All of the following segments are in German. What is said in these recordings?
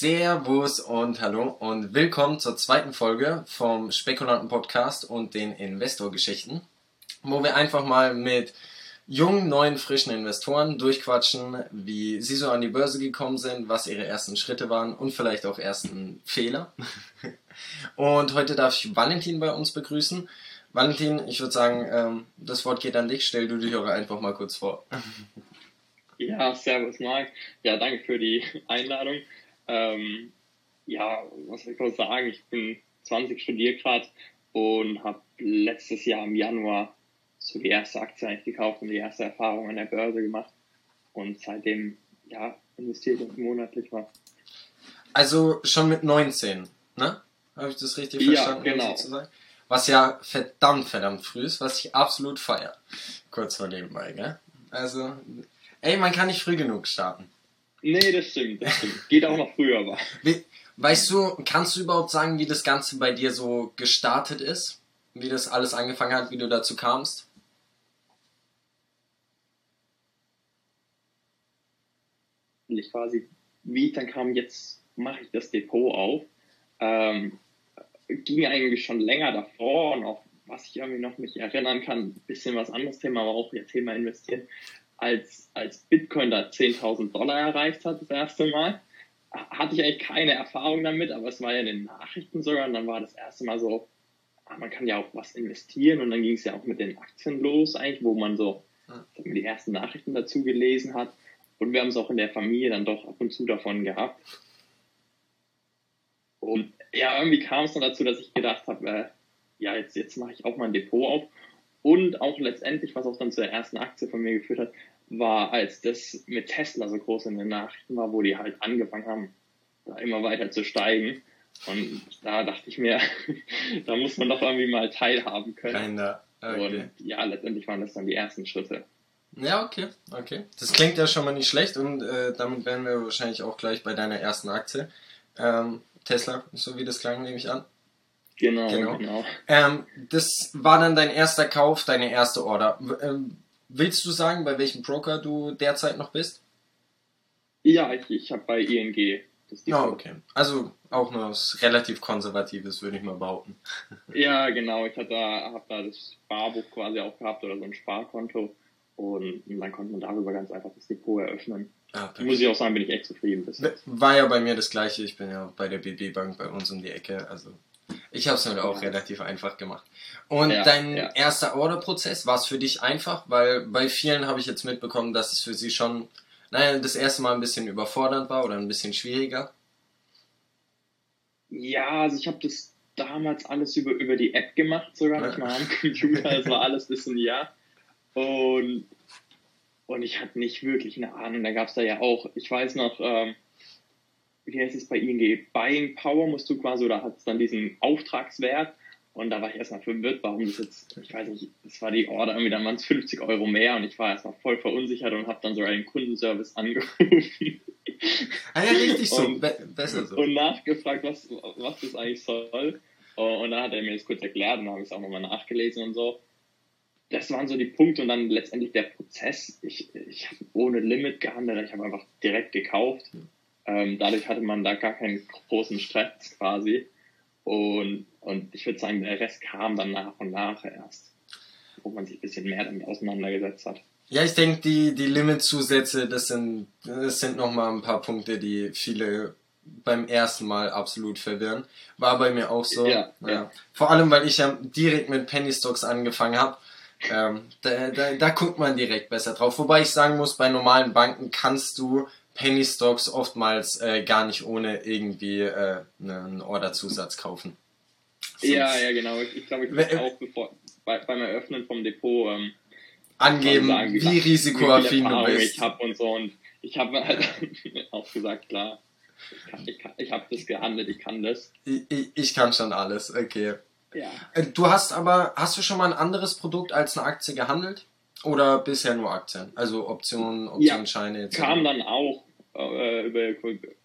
Servus und hallo und willkommen zur zweiten Folge vom Spekulanten Podcast und den Investorgeschichten, wo wir einfach mal mit jungen, neuen, frischen Investoren durchquatschen, wie sie so an die Börse gekommen sind, was ihre ersten Schritte waren und vielleicht auch ersten Fehler. Und heute darf ich Valentin bei uns begrüßen. Valentin, ich würde sagen, ähm, das Wort geht an dich. Stell du dich auch einfach mal kurz vor. Ja, servus Marc. Ja, danke für die Einladung. Ähm, ja, was soll ich noch sagen? Ich bin 20, studiere gerade und habe letztes Jahr im Januar so die erste Aktie eigentlich gekauft und die erste Erfahrung an der Börse gemacht. Und seitdem, ja, investiere ich monatlich was. Also schon mit 19, ne? Habe ich das richtig verstanden? Ja, genau. Sozusagen? Was ja verdammt, verdammt früh ist, was ich absolut feiere. Kurz vor nebenbei, gell? Also, ey, man kann nicht früh genug starten. Nee, das stimmt, das stimmt. Geht auch noch früher, aber. weißt du, kannst du überhaupt sagen, wie das Ganze bei dir so gestartet ist? Wie das alles angefangen hat, wie du dazu kamst? Ich quasi, wie ich dann kam, jetzt mache ich das Depot auf. Ähm, ging eigentlich schon länger davor und auch was ich irgendwie noch mich erinnern kann, ein bisschen was anderes Thema, aber auch ihr Thema investieren als, als Bitcoin da 10.000 Dollar erreicht hat, das erste Mal, hatte ich eigentlich keine Erfahrung damit, aber es war ja in den Nachrichten sogar und dann war das erste Mal so, ah, man kann ja auch was investieren und dann ging es ja auch mit den Aktien los eigentlich, wo man so die ersten Nachrichten dazu gelesen hat und wir haben es auch in der Familie dann doch ab und zu davon gehabt. Und ja, irgendwie kam es dann dazu, dass ich gedacht habe, äh, ja, jetzt, jetzt mache ich auch mal ein Depot auf. Und auch letztendlich, was auch dann zur ersten Aktie von mir geführt hat, war, als das mit Tesla so groß in den Nachrichten war, wo die halt angefangen haben, da immer weiter zu steigen. Und da dachte ich mir, da muss man doch irgendwie mal teilhaben können. Keiner. Okay. Und ja, letztendlich waren das dann die ersten Schritte. Ja, okay, okay. Das klingt ja schon mal nicht schlecht und äh, damit wären wir wahrscheinlich auch gleich bei deiner ersten Aktie. Ähm, Tesla, so wie das klang, nehme ich an. Genau, genau. genau. Ähm, das war dann dein erster Kauf, deine erste Order. Ähm, willst du sagen, bei welchem Broker du derzeit noch bist? Ja, ich, ich habe bei ING. Das oh, okay. Also auch nur was relativ Konservatives, würde ich mal behaupten. Ja, genau. Ich habe da, hab da das Sparbuch quasi auch gehabt oder so ein Sparkonto. Und dann konnte man darüber ganz einfach das Depot eröffnen. Ah, Muss ich auch sagen, bin ich echt zufrieden. War ja bei mir das gleiche. Ich bin ja bei der BB Bank bei uns um die Ecke. Also ich habe es mir auch relativ einfach gemacht. Und ja, dein ja. erster Orderprozess, war es für dich einfach? Weil bei vielen habe ich jetzt mitbekommen, dass es für sie schon, naja, das erste Mal ein bisschen überfordernd war oder ein bisschen schwieriger. Ja, also ich habe das damals alles über, über die App gemacht, sogar nicht mal am Computer. Es war alles bisschen ja. Und, und ich hatte nicht wirklich eine Ahnung. Da gab es da ja auch, ich weiß noch, ähm, wie heißt es bei ING, Buying Power musst du quasi, oder hat es dann diesen Auftragswert. Und da war ich erstmal verwirrt, warum das jetzt, ich weiß nicht, das war die Order, irgendwie dann waren es 50 Euro mehr und ich war erstmal voll verunsichert und habe dann sogar den Kundenservice angerufen. Ah ja, richtig so, und, Be besser so. Und nachgefragt, was, was das eigentlich soll. Und dann hat er mir das kurz erklärt und dann habe ich es auch nochmal nachgelesen und so. Das waren so die Punkte und dann letztendlich der Prozess. Ich, ich habe ohne Limit gehandelt, ich habe einfach direkt gekauft. Ähm, dadurch hatte man da gar keinen großen Stress quasi. Und, und ich würde sagen, der Rest kam dann nach und nach erst, wo man sich ein bisschen mehr damit auseinandergesetzt hat. Ja, ich denke, die, die Limit-Zusätze, das sind, das sind nochmal ein paar Punkte, die viele beim ersten Mal absolut verwirren. War bei mir auch so. Ja, ja. Vor allem, weil ich ja direkt mit Penny Stocks angefangen habe. Ähm, da, da, da guckt man direkt besser drauf. Wobei ich sagen muss, bei normalen Banken kannst du Penny Stocks oftmals äh, gar nicht ohne irgendwie äh, einen Orderzusatz kaufen. Sonst ja, ja, genau. Ich, glaube, ich muss auch bevor, bei, beim Eröffnen vom Depot ähm, angeben, sagen, wie, risikoaffin du bist. Ich habe und so und ich habe halt auch gesagt, klar, ich, kann, ich, kann, ich habe das gehandelt, ich kann das. Ich, ich, ich kann schon alles, okay. Ja. Äh, du hast aber, hast du schon mal ein anderes Produkt als eine Aktie gehandelt? Oder bisher nur Aktien? Also Optionen, Optionsscheine ja, Kam dann auch äh, über,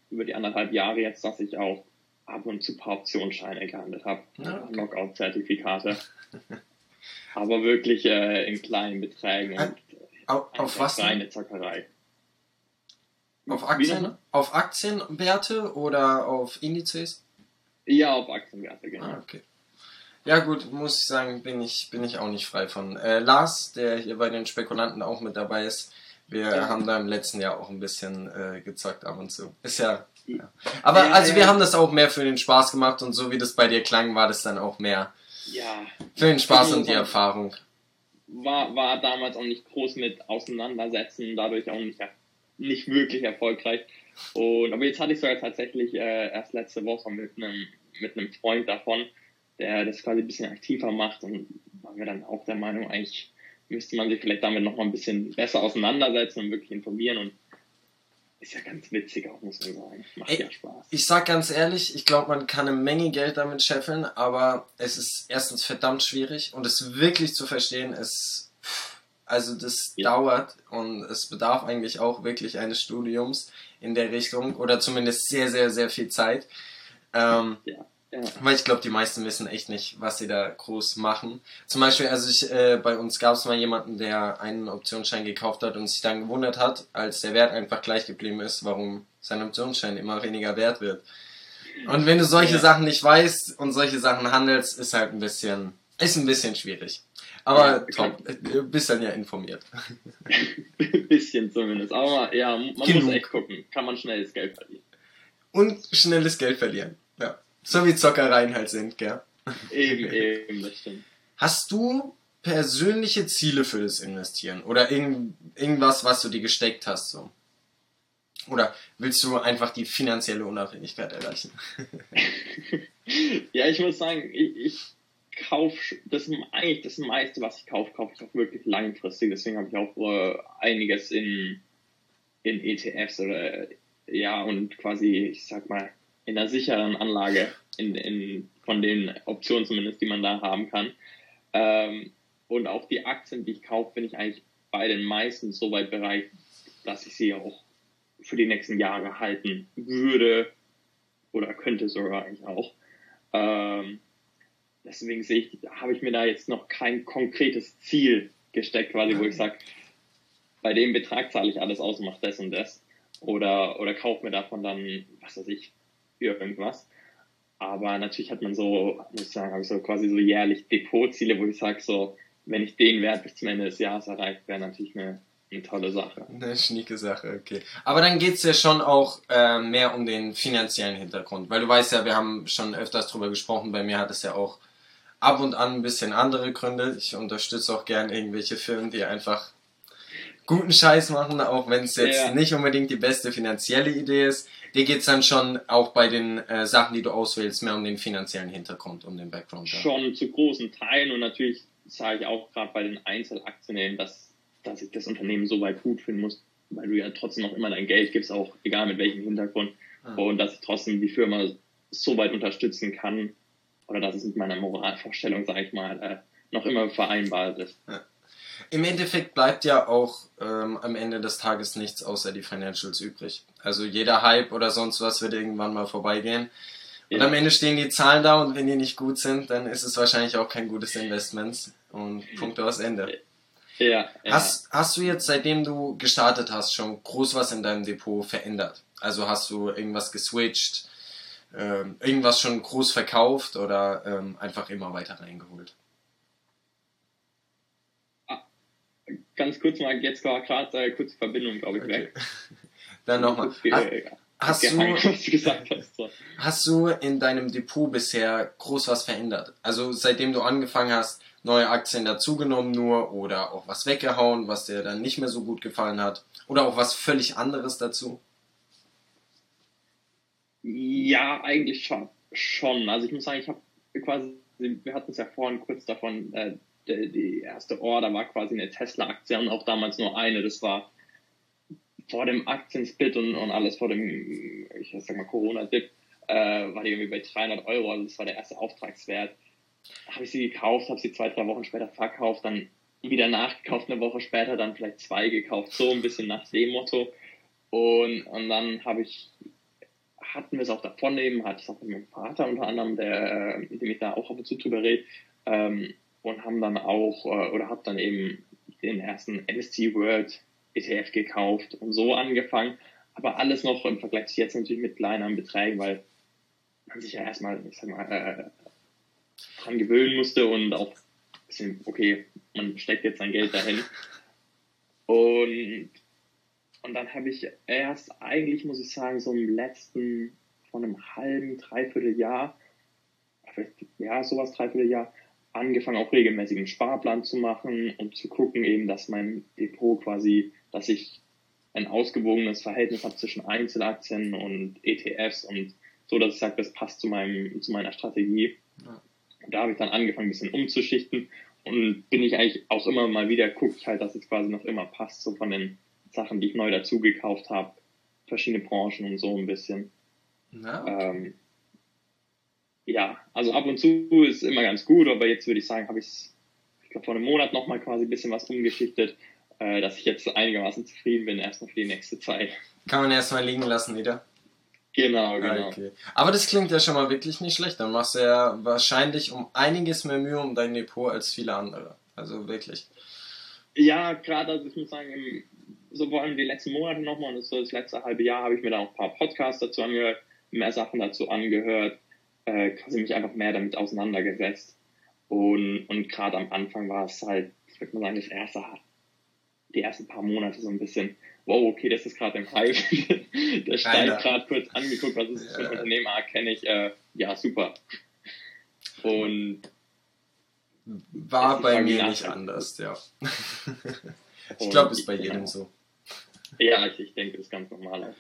über die anderthalb Jahre jetzt, dass ich auch ab und zu paar Optionsscheine gehandelt habe. Ja, okay. Knockout-Zertifikate. Aber wirklich äh, in kleinen Beträgen. Und, auf, auf was? Reine Zockerei. Auf Aktien? Auf Aktienwerte oder auf Indizes? Ja, auf Aktienwerte, genau. Ah, okay. Ja gut, muss ich sagen, bin ich, bin ich auch nicht frei von. Äh, Lars, der hier bei den Spekulanten auch mit dabei ist, wir ja. haben da im letzten Jahr auch ein bisschen äh, gezockt ab und zu. Ist ja. ja. Aber also wir haben das auch mehr für den Spaß gemacht und so wie das bei dir klang, war das dann auch mehr ja. für den Spaß und die Erfahrung. War, war damals auch nicht groß mit Auseinandersetzen, dadurch auch nicht, nicht wirklich erfolgreich. Und, aber jetzt hatte ich sogar tatsächlich äh, erst letzte Woche mit einem mit einem Freund davon, der das quasi ein bisschen aktiver macht und waren wir dann auch der Meinung, eigentlich müsste man sich vielleicht damit noch mal ein bisschen besser auseinandersetzen und wirklich informieren und ist ja ganz witzig auch, muss man sagen. Macht Ey, ja Spaß. Ich sag ganz ehrlich, ich glaube, man kann eine Menge Geld damit scheffeln, aber es ist erstens verdammt schwierig und es wirklich zu verstehen, ist, also das ja. dauert und es bedarf eigentlich auch wirklich eines Studiums in der Richtung oder zumindest sehr, sehr, sehr viel Zeit. Ähm, ja. Ja. Weil ich glaube, die meisten wissen echt nicht, was sie da groß machen. Zum Beispiel, also ich, äh, bei uns gab es mal jemanden, der einen Optionsschein gekauft hat und sich dann gewundert hat, als der Wert einfach gleich geblieben ist, warum sein Optionsschein immer weniger wert wird. Und wenn du solche ja. Sachen nicht weißt und solche Sachen handelst, ist halt ein bisschen, ist ein bisschen schwierig. Aber ja, top, du bist dann ja informiert. Ein bisschen zumindest. Aber ja, man Genug. muss echt gucken. Kann man schnelles Geld verlieren. Und schnelles Geld verlieren. Ja. So wie Zockereien halt sind, gell? Eben, eben, das stimmt. Hast du persönliche Ziele für das Investieren? Oder irgend, irgendwas, was du dir gesteckt hast, so? Oder willst du einfach die finanzielle Unabhängigkeit erreichen? ja, ich muss sagen, ich, ich kaufe das eigentlich das meiste, was ich kaufe, kaufe ich auch wirklich langfristig. Deswegen habe ich auch äh, einiges in, in ETFs oder ja und quasi, ich sag mal, in einer sicheren Anlage, in, in, von den Optionen zumindest, die man da haben kann. Ähm, und auch die Aktien, die ich kaufe, bin ich eigentlich bei den meisten so weit bereit, dass ich sie auch für die nächsten Jahre halten würde oder könnte sogar eigentlich auch. Ähm, deswegen sehe ich, habe ich mir da jetzt noch kein konkretes Ziel gesteckt, quasi, wo ich sage, bei dem Betrag zahle ich alles aus und mache das und das. Oder, oder kaufe mir davon dann, was weiß ich, irgendwas. Aber natürlich hat man so, muss ich sagen, habe ich so quasi so jährlich Depotziele, wo ich sage, so, wenn ich den Wert bis zum Ende des Jahres erreicht, wäre natürlich eine, eine tolle Sache. Eine schnieke Sache, okay. Aber dann geht es ja schon auch äh, mehr um den finanziellen Hintergrund, weil du weißt ja, wir haben schon öfters drüber gesprochen, bei mir hat es ja auch ab und an ein bisschen andere Gründe. Ich unterstütze auch gern irgendwelche Firmen, die einfach guten Scheiß machen, auch wenn es jetzt ja. nicht unbedingt die beste finanzielle Idee ist dir geht es dann schon auch bei den äh, Sachen, die du auswählst, mehr um den finanziellen Hintergrund, um den Background. Ja. Schon zu großen Teilen und natürlich sage ich auch gerade bei den Einzelaktien, dass, dass ich das Unternehmen so weit gut finden muss, weil du ja trotzdem noch immer dein Geld gibst, auch egal mit welchem Hintergrund. Ah. Und dass ich trotzdem die Firma so weit unterstützen kann oder dass es mit meiner Moralvorstellung, sage ich mal, äh, noch immer vereinbart ist. Ja. Im Endeffekt bleibt ja auch ähm, am Ende des Tages nichts außer die Financials übrig. Also jeder Hype oder sonst was wird irgendwann mal vorbeigehen. Und ja. am Ende stehen die Zahlen da und wenn die nicht gut sind, dann ist es wahrscheinlich auch kein gutes Investment. Und Punkt aus Ende. Ja, ja. Hast, hast du jetzt, seitdem du gestartet hast, schon groß was in deinem Depot verändert? Also hast du irgendwas geswitcht, ähm, irgendwas schon groß verkauft oder ähm, einfach immer weiter reingeholt? Ganz kurz mal, jetzt war gerade äh, kurze Verbindung, glaube ich, okay. weg. Dann nochmal. Hast, hast, du, hast, so. hast du in deinem Depot bisher groß was verändert? Also seitdem du angefangen hast, neue Aktien dazugenommen nur oder auch was weggehauen, was dir dann nicht mehr so gut gefallen hat? Oder auch was völlig anderes dazu? Ja, eigentlich schon. schon. Also ich muss sagen, ich habe quasi, wir hatten es ja vorhin kurz davon, äh, die erste Order war quasi eine Tesla-Aktie und auch damals nur eine. Das war vor dem Aktiensplit und, und alles vor dem, ich sag mal, Corona-Dip, äh, war die irgendwie bei 300 Euro. Also das war der erste Auftragswert. Habe ich sie gekauft, habe sie zwei, drei Wochen später verkauft, dann wieder nachgekauft, eine Woche später dann vielleicht zwei gekauft, so ein bisschen nach dem Motto. Und, und dann habe ich, hatten wir es auch davon eben, hatte ich es auch mit meinem Vater unter anderem, der, äh, dem ich da auch ab und zu drüber rede, ähm, und haben dann auch äh, oder habe dann eben den ersten NST World ETF gekauft und so angefangen. aber alles noch im Vergleich jetzt natürlich mit kleineren Beträgen, weil man sich ja erstmal, ich sag mal, äh, dran gewöhnen musste und auch ein bisschen, okay, man steckt jetzt sein Geld dahin. Und, und dann habe ich erst eigentlich, muss ich sagen, so im letzten, von einem halben, dreiviertel Jahr, ja, sowas, dreiviertel Jahr, angefangen, auch regelmäßig einen Sparplan zu machen und zu gucken eben, dass mein Depot quasi, dass ich ein ausgewogenes Verhältnis habe zwischen Einzelaktien und ETFs und so, dass ich sage, das passt zu meinem, zu meiner Strategie. Ja. Und da habe ich dann angefangen, ein bisschen umzuschichten und bin ich eigentlich auch immer mal wieder, gucke ich halt, dass es quasi noch immer passt, so von den Sachen, die ich neu dazu gekauft habe, verschiedene Branchen und so ein bisschen. Ja, okay. ähm, ja, also ab und zu ist immer ganz gut, aber jetzt würde ich sagen, habe ich es, ich glaube, vor einem Monat nochmal quasi ein bisschen was umgeschichtet, äh, dass ich jetzt einigermaßen zufrieden bin, erstmal für die nächste Zeit. Kann man erstmal liegen lassen wieder. Genau, genau. Okay. Aber das klingt ja schon mal wirklich nicht schlecht. Dann machst du ja wahrscheinlich um einiges mehr Mühe um dein Depot als viele andere. Also wirklich. Ja, gerade, also ich muss sagen, im, so vor allem die letzten Monate nochmal und so das letzte halbe Jahr habe ich mir da auch ein paar Podcasts dazu angehört, mehr Sachen dazu angehört, äh, quasi mich einfach mehr damit auseinandergesetzt. Und, und gerade am Anfang war es halt, ich würde mal sagen, das erste, die ersten paar Monate so ein bisschen, wow, okay, das ist gerade im Hype. Der steigt gerade kurz angeguckt, was ist das für ein Unternehmen, ah, kenne ich, äh, ja, super. Und war bei mir nicht anders, ja. ich glaube, es ist bei jedem genau. so. Ja, ich, ich denke, das ist ganz normal.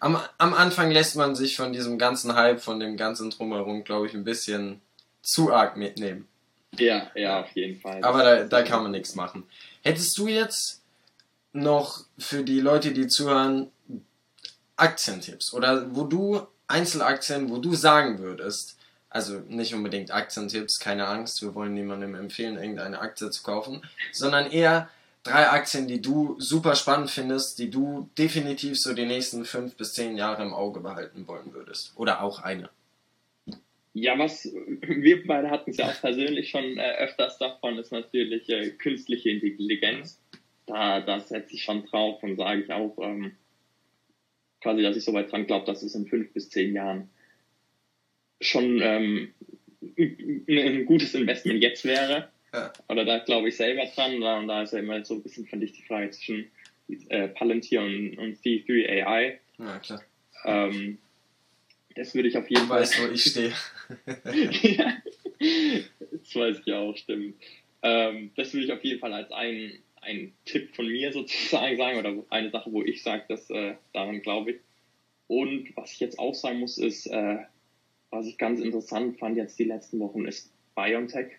Am, am Anfang lässt man sich von diesem ganzen Hype, von dem ganzen Drumherum, glaube ich, ein bisschen zu arg mitnehmen. Ja, ja, auf jeden Fall. Aber da, da kann man nichts machen. Hättest du jetzt noch für die Leute, die zuhören, Aktientipps oder wo du Einzelaktien, wo du sagen würdest, also nicht unbedingt Aktientipps, keine Angst, wir wollen niemandem empfehlen, irgendeine Aktie zu kaufen, sondern eher drei Aktien, die du super spannend findest, die du definitiv so die nächsten fünf bis zehn Jahre im Auge behalten wollen würdest. Oder auch eine. Ja, was wir beide hatten es ja auch persönlich schon äh, öfters davon, ist natürlich äh, künstliche Intelligenz da, da setze ich schon drauf und sage ich auch ähm, quasi, dass ich so weit dran glaube, dass es in fünf bis zehn Jahren schon ähm, ein gutes Investment jetzt wäre. Ja. Oder da glaube ich selber dran. Da, und da ist ja immer so ein bisschen, fand ich, die Frage zwischen äh, Palantir und, und C3 AI. Ja, klar. Ähm, das würde ich auf jeden du Fall. Weißt, wo ich stehe. ja, das weiß ich auch, stimmt. Ähm, das würde ich auf jeden Fall als einen ein Tipp von mir sozusagen sagen oder eine Sache, wo ich sage, dass äh, daran glaube ich. Und was ich jetzt auch sagen muss, ist, äh, was ich ganz interessant fand jetzt die letzten Wochen, ist BioNTech.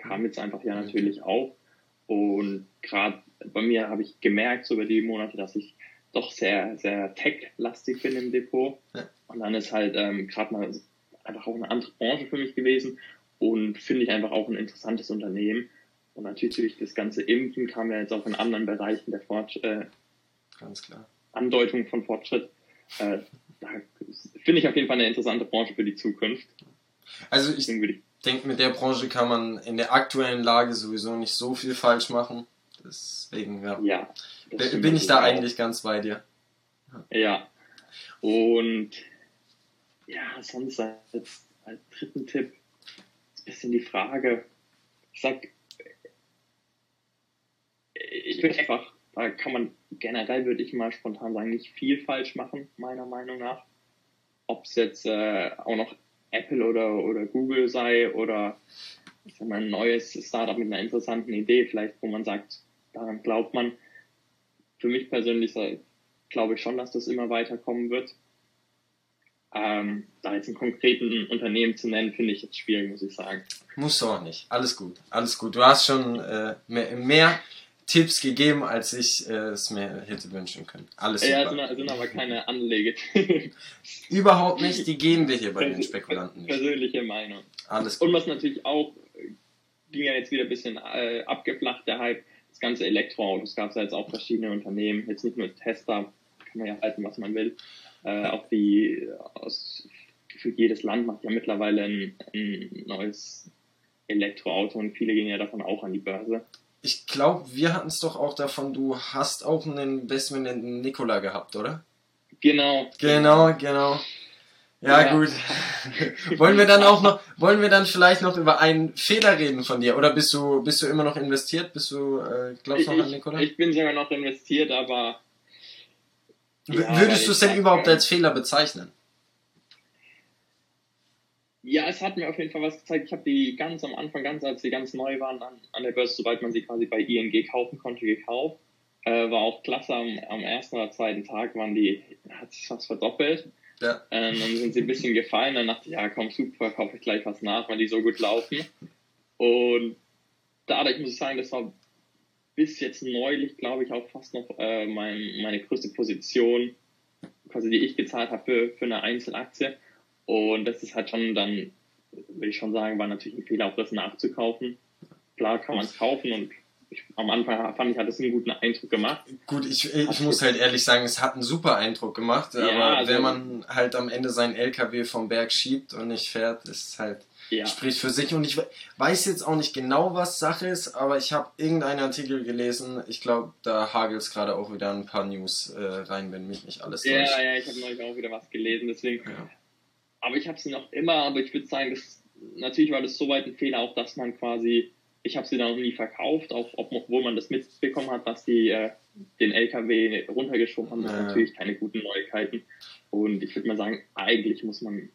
Kam jetzt einfach ja natürlich auch. Und gerade bei mir habe ich gemerkt, so über die Monate, dass ich doch sehr, sehr tech-lastig bin im Depot. Und dann ist halt ähm, gerade mal einfach auch eine andere Branche für mich gewesen und finde ich einfach auch ein interessantes Unternehmen. Und natürlich das ganze Impfen kam ja jetzt auch in anderen Bereichen der Fortschritt. Äh. Andeutung von Fortschritt. Äh, da finde ich auf jeden Fall eine interessante Branche für die Zukunft. Also ich denke, mit der Branche kann man in der aktuellen Lage sowieso nicht so viel falsch machen. Deswegen, ja. ja bin ich da auch. eigentlich ganz bei dir. Ja. Und ja, sonst als, als dritten Tipp ist ein bisschen die Frage. Ich sag, ich finde einfach, da kann man generell, würde ich mal spontan sagen, nicht viel falsch machen, meiner Meinung nach. Ob es jetzt äh, auch noch Apple oder, oder Google sei oder ich sag mal, ein neues Startup mit einer interessanten Idee, vielleicht, wo man sagt, daran glaubt man. Für mich persönlich glaube ich schon, dass das immer weiterkommen wird. Ähm, da jetzt einen konkreten Unternehmen zu nennen, finde ich jetzt schwierig, muss ich sagen. Musst du auch nicht. Alles gut. Alles gut. Du hast schon äh, mehr, mehr Tipps gegeben, als ich äh, es mir hätte wünschen können. Alles super. Ja, sind, sind aber keine Anlege. Überhaupt nicht, die gehen wir hier bei den Spekulanten nicht. Persönliche Meinung. Alles gut. Und was natürlich auch, äh, ging ja jetzt wieder ein bisschen äh, abgeflacht, der Hype, das ganze Elektroautos. gab es ja jetzt auch verschiedene Unternehmen, jetzt nicht nur Tesla, kann man ja halten, was man will. Äh, auch die, aus, für jedes Land macht ja mittlerweile ein, ein neues Elektroauto und viele gehen ja davon auch an die Börse ich glaube, wir hatten es doch auch davon, du hast auch ein Investment in Nikola gehabt, oder? Genau. Genau, genau. Ja, ja, gut. wollen wir dann auch noch, wollen wir dann vielleicht noch über einen Fehler reden von dir? Oder bist du, bist du immer noch investiert? Bist du, äh, glaubst du noch an Nikola? Ich bin sogar noch investiert, aber. Ja, Würdest du es denn überhaupt als Fehler bezeichnen? Ja, es hat mir auf jeden Fall was gezeigt. Ich habe die ganz am Anfang, ganz als sie ganz neu waren an, an der Börse, sobald man sie quasi bei ING kaufen konnte, gekauft. Äh, war auch klasse. Am, am ersten oder zweiten Tag waren die, hat sich was verdoppelt. Ja. Ähm, dann sind sie ein bisschen gefallen. Dann dachte ich, ja, komm, super, kaufe ich gleich was nach, weil die so gut laufen. Und dadurch muss ich sagen, das war bis jetzt neulich, glaube ich, auch fast noch äh, mein, meine größte Position, quasi die ich gezahlt habe für, für eine Einzelaktie. Und das ist halt schon dann, würde ich schon sagen, war natürlich ein Fehler, auch das nachzukaufen. Klar kann man es kaufen und ich, am Anfang fand ich, hat es einen guten Eindruck gemacht. Gut, ich, ich muss halt ehrlich sagen, es hat einen super Eindruck gemacht, ja, aber also, wenn man halt am Ende seinen LKW vom Berg schiebt und nicht fährt, ist halt ja. spricht für sich und ich weiß jetzt auch nicht genau, was Sache ist, aber ich habe irgendeinen Artikel gelesen, ich glaube, da hagelt es gerade auch wieder ein paar News äh, rein, wenn mich nicht alles täuscht. Ja, ja, ich habe neulich auch wieder was gelesen, deswegen. Ja. Aber ich habe sie noch immer, aber ich würde sagen, das, natürlich war das soweit ein Fehler, auch dass man quasi ich habe sie dann noch nie verkauft, auch obwohl man das mitbekommen hat, dass die äh, den LKW runtergeschoben haben. Das sind natürlich keine guten Neuigkeiten. Und ich würde mal sagen, eigentlich muss man,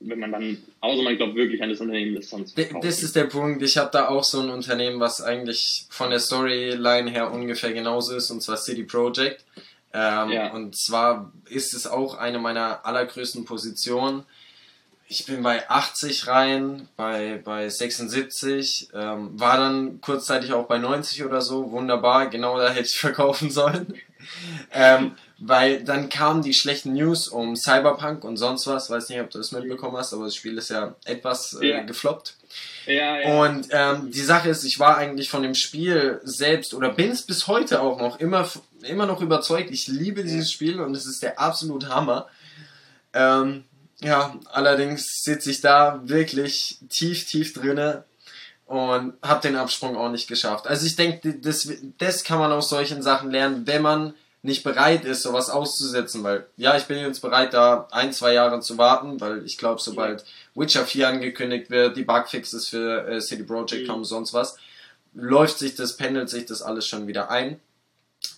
wenn man dann, außer man glaubt wirklich an das Unternehmen, das sonst verkauft. Das ist der Punkt. Ich habe da auch so ein Unternehmen, was eigentlich von der Storyline her ungefähr genauso ist, und zwar City Project. Ähm, ja. Und zwar ist es auch eine meiner allergrößten Positionen ich bin bei 80 rein, bei, bei 76, ähm, war dann kurzzeitig auch bei 90 oder so, wunderbar, genau da hätte ich verkaufen sollen. ähm, weil dann kamen die schlechten News um Cyberpunk und sonst was, weiß nicht, ob du das mitbekommen hast, aber das Spiel ist ja etwas äh, ja. gefloppt. Ja, ja. Und ähm, die Sache ist, ich war eigentlich von dem Spiel selbst oder bin es bis heute auch noch immer, immer noch überzeugt. Ich liebe dieses Spiel und es ist der absolute Hammer. Ähm, ja, allerdings sitze ich da wirklich tief, tief drinne und habe den Absprung auch nicht geschafft. Also ich denke, das, das kann man aus solchen Sachen lernen, wenn man nicht bereit ist, sowas auszusetzen, weil ja, ich bin jetzt bereit, da ein, zwei Jahre zu warten, weil ich glaube, sobald Witcher 4 angekündigt wird, die Bugfixes für äh, City Project mhm. kommen, sonst was, läuft sich das, pendelt sich das alles schon wieder ein.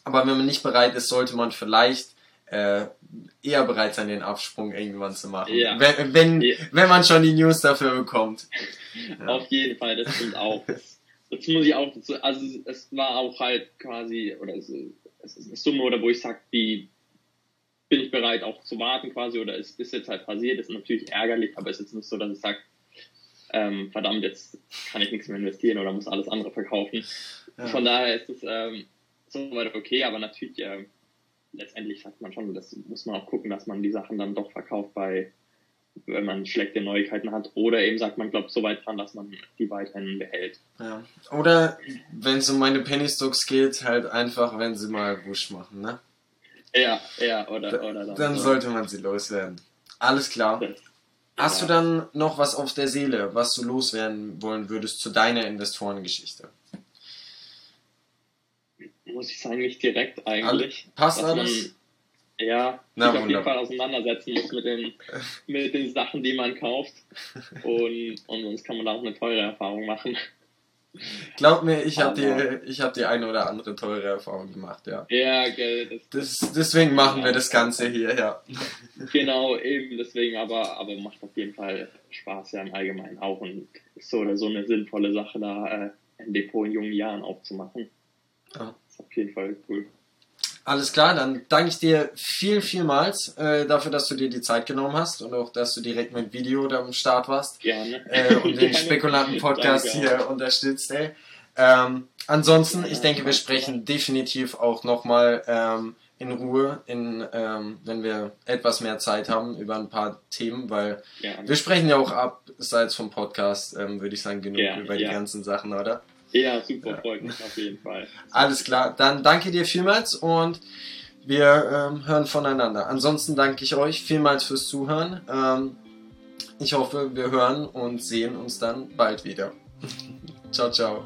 Aber wenn man nicht bereit ist, sollte man vielleicht äh, eher bereit sein, den Absprung irgendwann zu machen. Ja. Wenn, wenn, ja. wenn man schon die News dafür bekommt. Ja. Auf jeden Fall, das stimmt auch. Das, das, muss ich auch dazu, also es war auch halt quasi, oder es, es ist eine Summe, oder wo ich sage, die bin ich bereit auch zu warten quasi, oder es ist jetzt halt passiert, ist natürlich ärgerlich, aber es ist jetzt nicht so, dass ich sage, ähm, verdammt, jetzt kann ich nichts mehr investieren oder muss alles andere verkaufen. Von daher ist es ähm, soweit okay, aber natürlich äh, letztendlich sagt man schon, das muss man auch gucken, dass man die Sachen dann doch verkauft bei, wenn man schlechte Neuigkeiten hat. Oder eben sagt man, glaubt so weit dran, dass man die weiterhin behält. Ja. Oder wenn es um meine Penny Stocks geht, halt einfach, wenn sie mal Wusch machen, ne? Ja, ja, oder, da, oder dann. Dann sollte man sie loswerden. Alles klar. Das, Hast ja. du dann noch was auf der Seele, was du loswerden wollen würdest zu deiner Investorengeschichte? Muss ich sagen, nicht direkt eigentlich. Passt alles? Man, ja, Na, sich auf jeden Fall auseinandersetzen muss mit den, mit den Sachen, die man kauft. Und, und sonst kann man da auch eine teure Erfahrung machen. Glaub mir, ich habe die, ich hab die eine oder andere teure Erfahrung gemacht, ja. Ja, gell. Das, das, deswegen machen ja. wir das Ganze hier, ja. Genau, eben deswegen, aber, aber macht auf jeden Fall Spaß ja im Allgemeinen auch und ist so oder so eine sinnvolle Sache, da äh, ein Depot in jungen Jahren aufzumachen. Ja auf jeden Fall cool. Alles klar, dann danke ich dir viel, vielmals äh, dafür, dass du dir die Zeit genommen hast und auch, dass du direkt mit Video da am Start warst. Gerne. Äh, und den Spekulanten-Podcast hier unterstützt, ey. Ähm, ansonsten, ich denke, wir sprechen definitiv auch nochmal ähm, in Ruhe, in, ähm, wenn wir etwas mehr Zeit haben, über ein paar Themen, weil Gerne. wir sprechen ja auch abseits vom Podcast, ähm, würde ich sagen, genug ja, über die ganzen Sachen, oder? Ja, super, freut mich auf jeden Fall. Alles klar, dann danke dir vielmals und wir ähm, hören voneinander. Ansonsten danke ich euch vielmals fürs Zuhören. Ähm, ich hoffe, wir hören und sehen uns dann bald wieder. ciao, ciao.